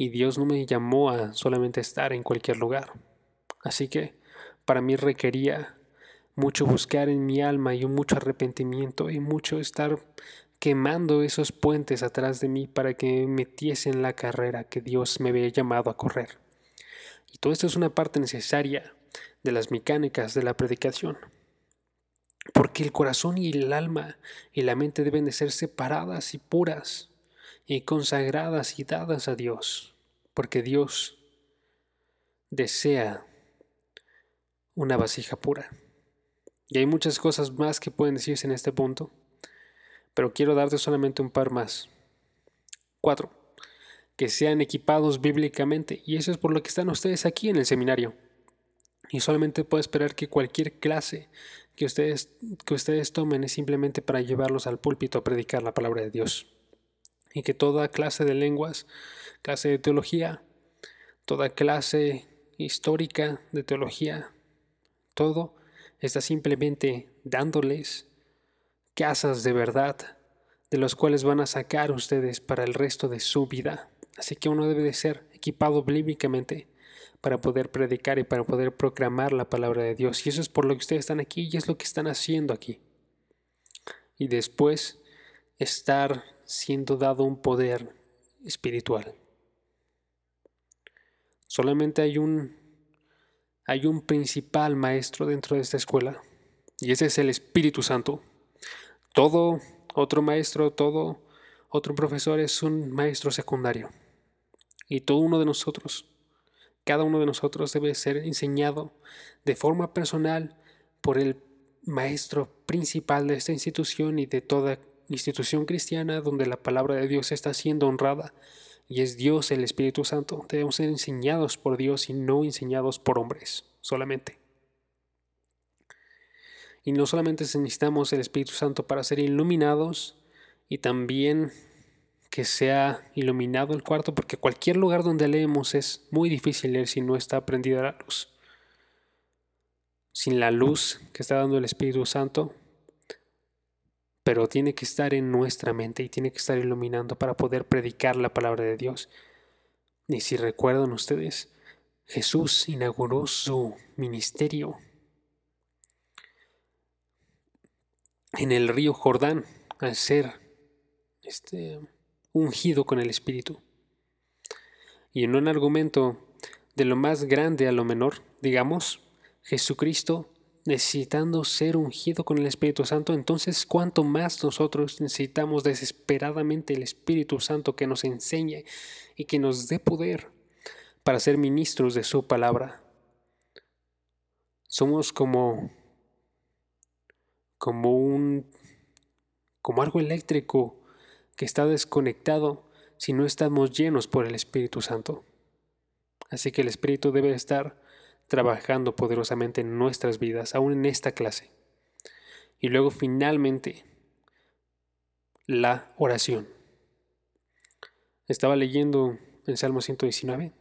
Speaker 1: Y Dios no me llamó a solamente estar en cualquier lugar. Así que para mí requería mucho buscar en mi alma y mucho arrepentimiento y mucho estar quemando esos puentes atrás de mí para que me metiese en la carrera que Dios me había llamado a correr. Y todo esto es una parte necesaria de las mecánicas de la predicación. Porque el corazón y el alma y la mente deben de ser separadas y puras y consagradas y dadas a Dios. Porque Dios desea una vasija pura. Y hay muchas cosas más que pueden decirse en este punto, pero quiero darte solamente un par más. Cuatro que sean equipados bíblicamente. Y eso es por lo que están ustedes aquí en el seminario. Y solamente puedo esperar que cualquier clase que ustedes, que ustedes tomen es simplemente para llevarlos al púlpito a predicar la palabra de Dios. Y que toda clase de lenguas, clase de teología, toda clase histórica de teología, todo está simplemente dándoles casas de verdad de los cuales van a sacar ustedes para el resto de su vida. Así que uno debe de ser equipado bíblicamente para poder predicar y para poder proclamar la palabra de Dios. Y eso es por lo que ustedes están aquí y es lo que están haciendo aquí. Y después estar siendo dado un poder espiritual. Solamente hay un hay un principal maestro dentro de esta escuela y ese es el Espíritu Santo. Todo otro maestro, todo otro profesor es un maestro secundario. Y todo uno de nosotros, cada uno de nosotros debe ser enseñado de forma personal por el maestro principal de esta institución y de toda institución cristiana donde la palabra de Dios está siendo honrada y es Dios el Espíritu Santo. Debemos ser enseñados por Dios y no enseñados por hombres solamente. Y no solamente necesitamos el Espíritu Santo para ser iluminados y también que sea iluminado el cuarto, porque cualquier lugar donde leemos es muy difícil leer si no está prendida la luz. Sin la luz que está dando el Espíritu Santo, pero tiene que estar en nuestra mente y tiene que estar iluminando para poder predicar la palabra de Dios. Y si recuerdan ustedes, Jesús inauguró su ministerio en el río Jordán al ser este, ungido con el Espíritu. Y en un argumento de lo más grande a lo menor, digamos, Jesucristo necesitando ser ungido con el Espíritu Santo, entonces cuánto más nosotros necesitamos desesperadamente el Espíritu Santo que nos enseñe y que nos dé poder para ser ministros de su palabra. Somos como como un como algo eléctrico que está desconectado si no estamos llenos por el Espíritu Santo. Así que el Espíritu debe estar trabajando poderosamente en nuestras vidas, aún en esta clase. Y luego finalmente, la oración. Estaba leyendo el Salmo 119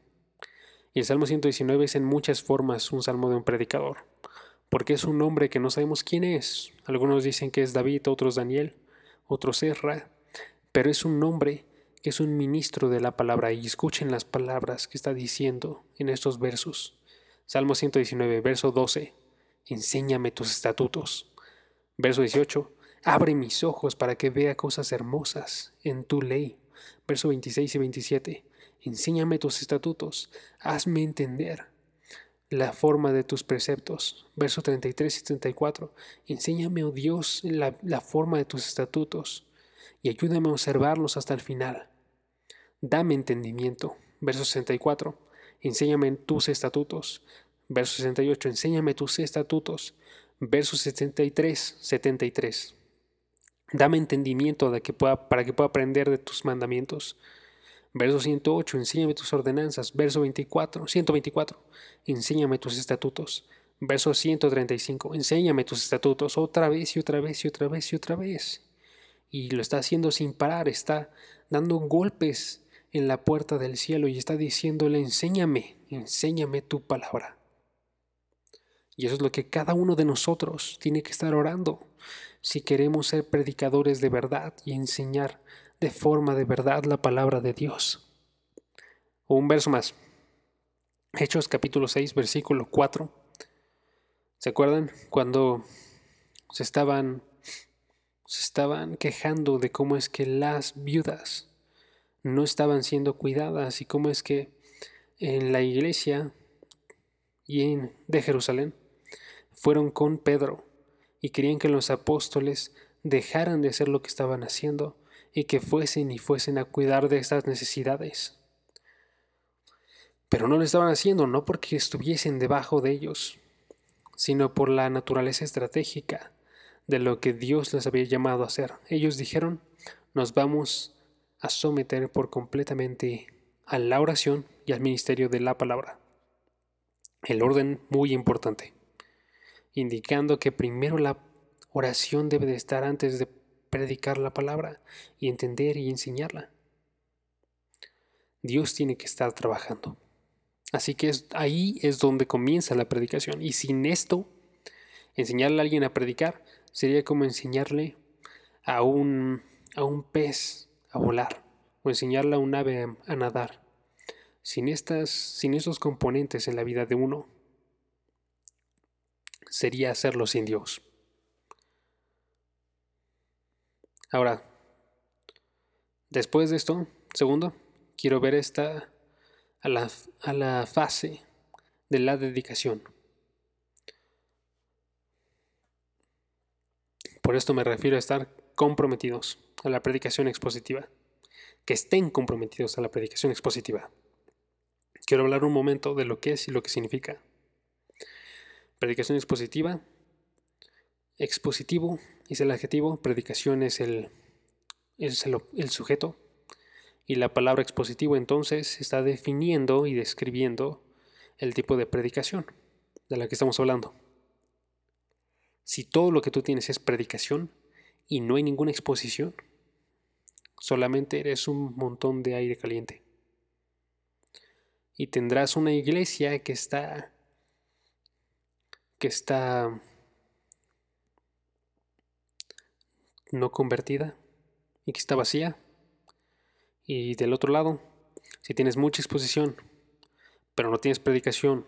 Speaker 1: y el Salmo 119 es en muchas formas un salmo de un predicador, porque es un hombre que no sabemos quién es. Algunos dicen que es David, otros Daniel, otros Erra, pero es un hombre que es un ministro de la palabra y escuchen las palabras que está diciendo en estos versos. Salmo 119, verso 12. Enséñame tus estatutos. Verso 18. Abre mis ojos para que vea cosas hermosas en tu ley. Verso 26 y 27. Enséñame tus estatutos. Hazme entender la forma de tus preceptos. Verso 33 y 34. Enséñame, oh Dios, la, la forma de tus estatutos y ayúdame a observarlos hasta el final. Dame entendimiento. Verso 64 enséñame tus estatutos. Verso 68, enséñame tus estatutos. Verso 73, 73. Dame entendimiento de que pueda, para que pueda aprender de tus mandamientos. Verso 108, enséñame tus ordenanzas. Verso 24, 124, enséñame tus estatutos. Verso 135, enséñame tus estatutos otra vez y otra vez y otra vez y otra vez. Y lo está haciendo sin parar, está dando golpes en la puerta del cielo y está diciéndole, enséñame, enséñame tu palabra. Y eso es lo que cada uno de nosotros tiene que estar orando si queremos ser predicadores de verdad y enseñar de forma de verdad la palabra de Dios. Un verso más. Hechos capítulo 6, versículo 4. ¿Se acuerdan cuando se estaban se estaban quejando de cómo es que las viudas no estaban siendo cuidadas y cómo es que en la iglesia y en, de Jerusalén fueron con Pedro y querían que los apóstoles dejaran de hacer lo que estaban haciendo y que fuesen y fuesen a cuidar de estas necesidades. Pero no lo estaban haciendo no porque estuviesen debajo de ellos, sino por la naturaleza estratégica de lo que Dios les había llamado a hacer. Ellos dijeron, nos vamos a someter por completamente a la oración y al ministerio de la palabra. El orden muy importante, indicando que primero la oración debe de estar antes de predicar la palabra y entender y enseñarla. Dios tiene que estar trabajando. Así que es, ahí es donde comienza la predicación. Y sin esto, enseñarle a alguien a predicar sería como enseñarle a un, a un pez a volar o enseñarle a un ave a, nadar. Sin, estas, sin estos componentes en la vida de uno, sería hacerlo sin Dios. Ahora, después de esto, segundo, quiero ver esta a la, a la fase de la dedicación. Por esto me refiero a estar comprometidos a la predicación expositiva, que estén comprometidos a la predicación expositiva. Quiero hablar un momento de lo que es y lo que significa. Predicación expositiva, expositivo es el adjetivo, predicación es el, es el, el sujeto, y la palabra expositivo entonces está definiendo y describiendo el tipo de predicación de la que estamos hablando. Si todo lo que tú tienes es predicación y no hay ninguna exposición, solamente eres un montón de aire caliente. Y tendrás una iglesia que está que está no convertida y que está vacía. Y del otro lado, si tienes mucha exposición, pero no tienes predicación,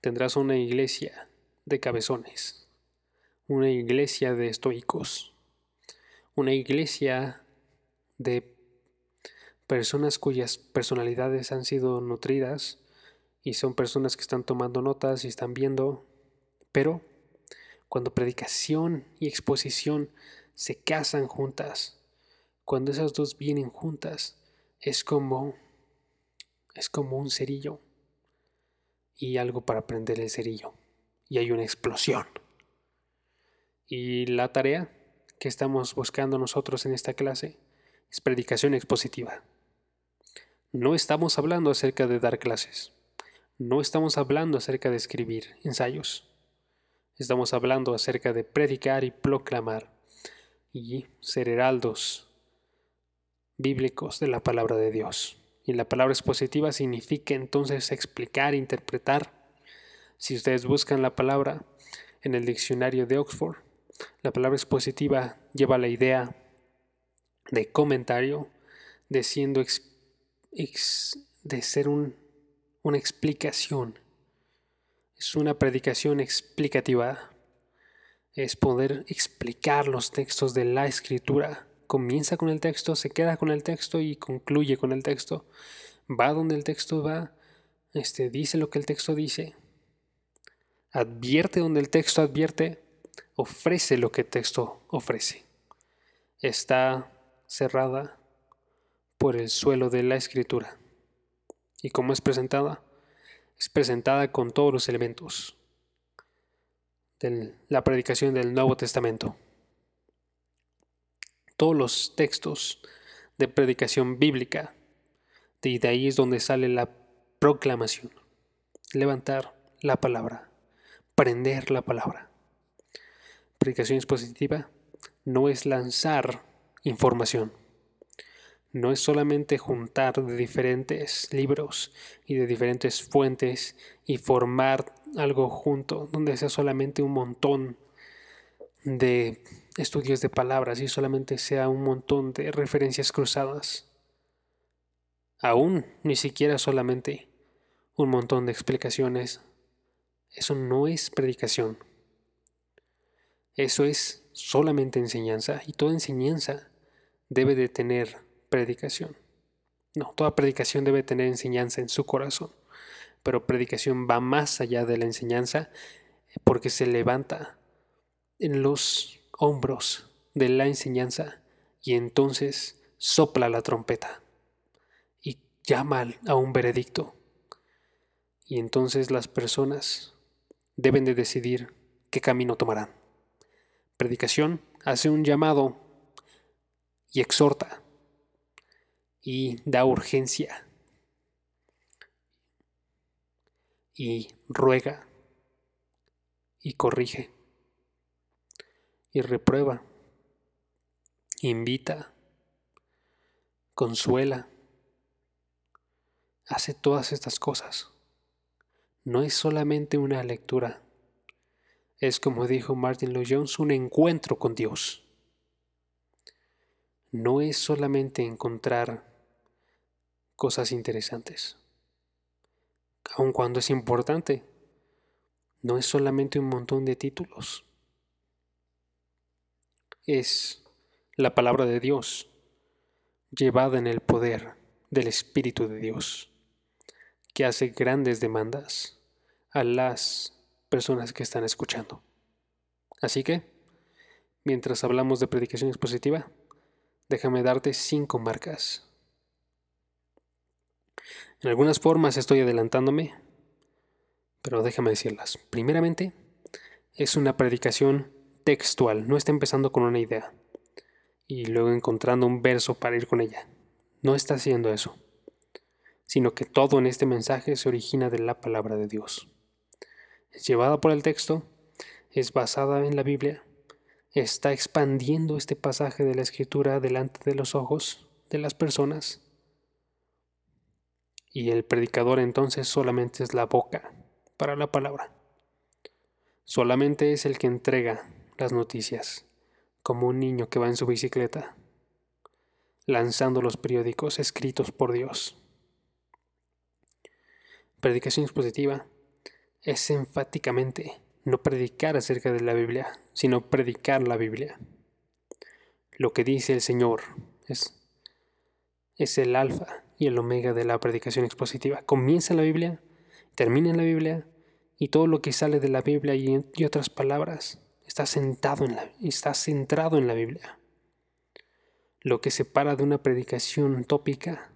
Speaker 1: tendrás una iglesia de cabezones, una iglesia de estoicos, una iglesia de personas cuyas personalidades han sido nutridas y son personas que están tomando notas y están viendo, pero cuando predicación y exposición se casan juntas, cuando esas dos vienen juntas, es como es como un cerillo y algo para prender el cerillo y hay una explosión. Y la tarea que estamos buscando nosotros en esta clase es predicación expositiva. No estamos hablando acerca de dar clases. No estamos hablando acerca de escribir ensayos. Estamos hablando acerca de predicar y proclamar y ser heraldos bíblicos de la palabra de Dios. Y la palabra expositiva significa entonces explicar, interpretar. Si ustedes buscan la palabra en el diccionario de Oxford, la palabra expositiva lleva la idea de comentario, de siendo de ser una explicación. Es una predicación explicativa. Es poder explicar los textos de la escritura comienza con el texto, se queda con el texto y concluye con el texto. Va donde el texto va, este, dice lo que el texto dice, advierte donde el texto advierte, ofrece lo que texto ofrece. Está cerrada por el suelo de la escritura. ¿Y cómo es presentada? Es presentada con todos los elementos de la predicación del Nuevo Testamento todos los textos de predicación bíblica. Y de ahí es donde sale la proclamación. Levantar la palabra, prender la palabra. Predicación expositiva no es lanzar información. No es solamente juntar de diferentes libros y de diferentes fuentes y formar algo junto, donde sea solamente un montón de estudios de palabras y solamente sea un montón de referencias cruzadas. Aún ni siquiera solamente un montón de explicaciones. Eso no es predicación. Eso es solamente enseñanza y toda enseñanza debe de tener predicación. No, toda predicación debe tener enseñanza en su corazón, pero predicación va más allá de la enseñanza porque se levanta en los hombros de la enseñanza y entonces sopla la trompeta y llama a un veredicto. Y entonces las personas deben de decidir qué camino tomarán. Predicación hace un llamado y exhorta y da urgencia y ruega y corrige y reprueba, invita, consuela, hace todas estas cosas. No es solamente una lectura, es como dijo Martin Lloyd Jones, un encuentro con Dios. No es solamente encontrar cosas interesantes, aun cuando es importante, no es solamente un montón de títulos es la palabra de Dios llevada en el poder del Espíritu de Dios, que hace grandes demandas a las personas que están escuchando. Así que, mientras hablamos de predicación expositiva, déjame darte cinco marcas. En algunas formas estoy adelantándome, pero déjame decirlas. Primeramente, es una predicación textual, no está empezando con una idea y luego encontrando un verso para ir con ella. No está haciendo eso, sino que todo en este mensaje se origina de la palabra de Dios. Llevada por el texto, es basada en la Biblia está expandiendo este pasaje de la escritura delante de los ojos de las personas. Y el predicador entonces solamente es la boca para la palabra. Solamente es el que entrega las noticias, como un niño que va en su bicicleta, lanzando los periódicos escritos por Dios. Predicación expositiva es enfáticamente no predicar acerca de la Biblia, sino predicar la Biblia. Lo que dice el Señor es, es el alfa y el omega de la predicación expositiva. Comienza la Biblia, termina en la Biblia, y todo lo que sale de la Biblia y, y otras palabras está, sentado en la, está centrado en la Biblia. Lo que separa de una predicación tópica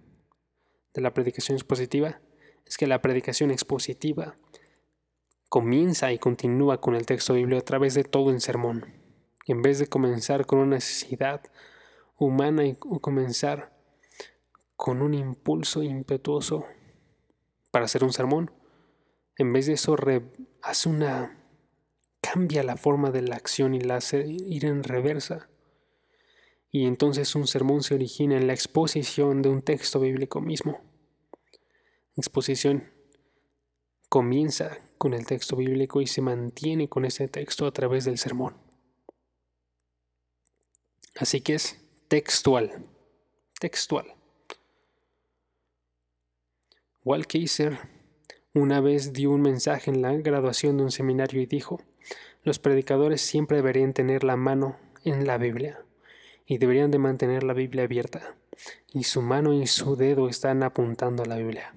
Speaker 1: de la predicación expositiva es que la predicación expositiva comienza y continúa con el texto bíblico a través de todo el sermón. En vez de comenzar con una necesidad humana y comenzar con un impulso impetuoso para hacer un sermón, en vez de eso hace una cambia la forma de la acción y la hace ir en reversa. Y entonces un sermón se origina en la exposición de un texto bíblico mismo. Exposición comienza con el texto bíblico y se mantiene con ese texto a través del sermón. Así que es textual, textual. Walt Kaiser una vez dio un mensaje en la graduación de un seminario y dijo, los predicadores siempre deberían tener la mano en la Biblia y deberían de mantener la Biblia abierta y su mano y su dedo están apuntando a la Biblia.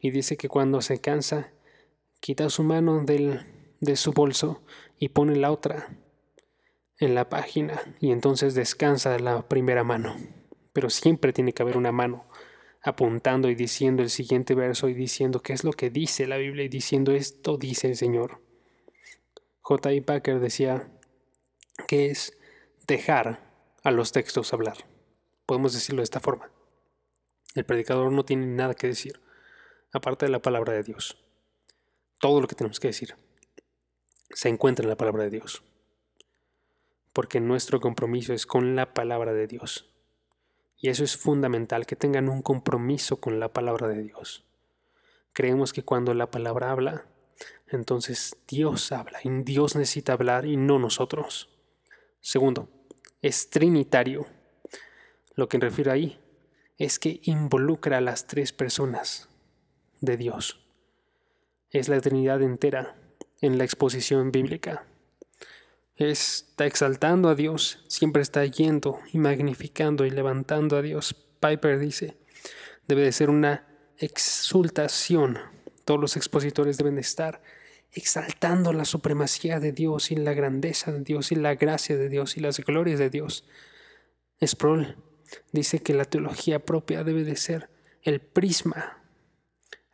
Speaker 1: Y dice que cuando se cansa quita su mano del, de su bolso y pone la otra en la página y entonces descansa la primera mano. Pero siempre tiene que haber una mano apuntando y diciendo el siguiente verso y diciendo qué es lo que dice la Biblia y diciendo esto dice el Señor. J. I. Packer decía que es dejar a los textos hablar. Podemos decirlo de esta forma. El predicador no tiene nada que decir, aparte de la palabra de Dios todo lo que tenemos que decir se encuentra en la palabra de Dios. Porque nuestro compromiso es con la palabra de Dios. Y eso es fundamental, que tengan un compromiso con la palabra de Dios. Creemos que cuando la palabra habla, entonces Dios habla, y Dios necesita hablar y no nosotros. Segundo, es trinitario. Lo que refiere ahí es que involucra a las tres personas de Dios es la Trinidad entera en la exposición bíblica. Está exaltando a Dios, siempre está yendo y magnificando y levantando a Dios. Piper dice, debe de ser una exultación. Todos los expositores deben de estar exaltando la supremacía de Dios y la grandeza de Dios y la gracia de Dios y las glorias de Dios. Sproul dice que la teología propia debe de ser el prisma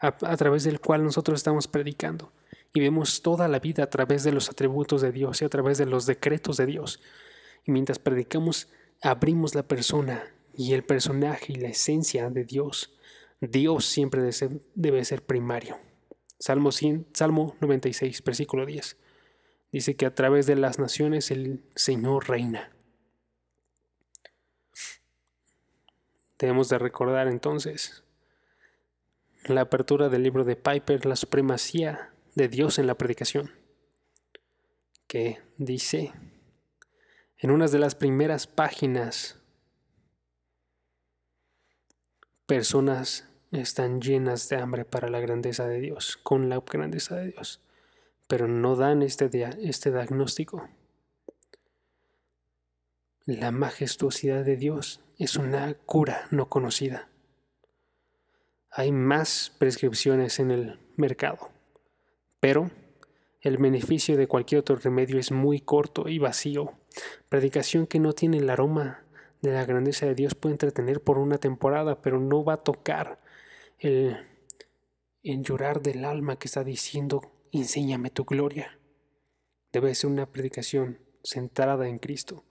Speaker 1: a, través del cual nosotros estamos predicando. Y vemos toda la vida a través de los atributos de Dios y a través de los decretos de Dios. Y mientras predicamos, abrimos la persona y el personaje y la esencia de Dios. Dios siempre debe ser, primario. Salmo, 100, Salmo 96, versículo 10. Dice que a través de las naciones el Señor reina. Debemos de recordar entonces la apertura del libro de Piper, la supremacía de Dios en la predicación, que dice en una de las primeras páginas, personas están llenas de hambre para la grandeza de Dios, con la grandeza de Dios, pero no dan este, este diagnóstico. La majestuosidad de Dios es una cura no conocida hay más prescripciones en el mercado, pero el beneficio de cualquier otro remedio es muy corto y vacío. Predicación que no tiene el aroma de la grandeza de Dios puede entretener por una temporada, pero no va a tocar el, llorar del alma que está diciendo, enséñame tu gloria. Debe ser una predicación centrada en Cristo,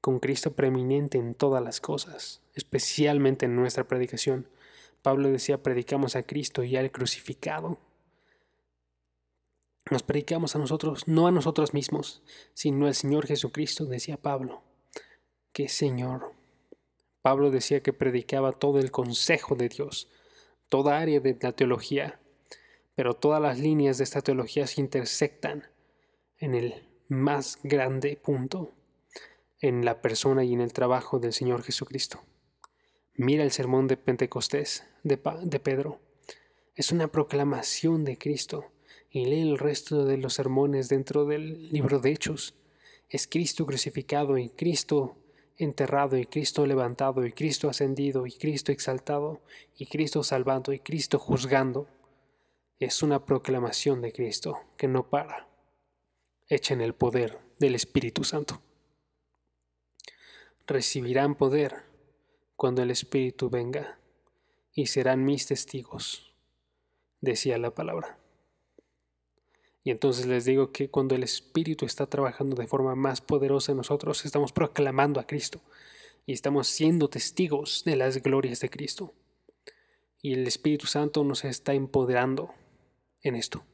Speaker 1: con Cristo preeminente en todas las cosas, especialmente en nuestra predicación Pablo decía, predicamos a Cristo y al crucificado. nos predicamos a nosotros, no a nosotros mismos, sino al Señor Jesucristo, decía Pablo. ¿Qué Señor? Pablo decía que predicaba todo el consejo de Dios, toda área de la teología, pero todas las líneas de esta teología se intersectan en el más grande punto, en la persona y en el trabajo del Señor Jesucristo. Mira el sermón de Pentecostés de, de Pedro. Es una proclamación de Cristo y lee el resto de los sermones dentro del libro de Hechos. Es Cristo crucificado y Cristo enterrado y Cristo levantado y Cristo ascendido y Cristo exaltado y Cristo salvando y Cristo juzgando. Es una proclamación de Cristo que no para, hecha en el poder del Espíritu Santo. Recibirán poder cuando el Espíritu venga y serán mis testigos, decía la palabra. Y entonces les digo que cuando el Espíritu está trabajando de forma más poderosa en nosotros, estamos proclamando a Cristo y estamos siendo testigos de las glorias de Cristo. Y el Espíritu Santo nos está empoderando en esto.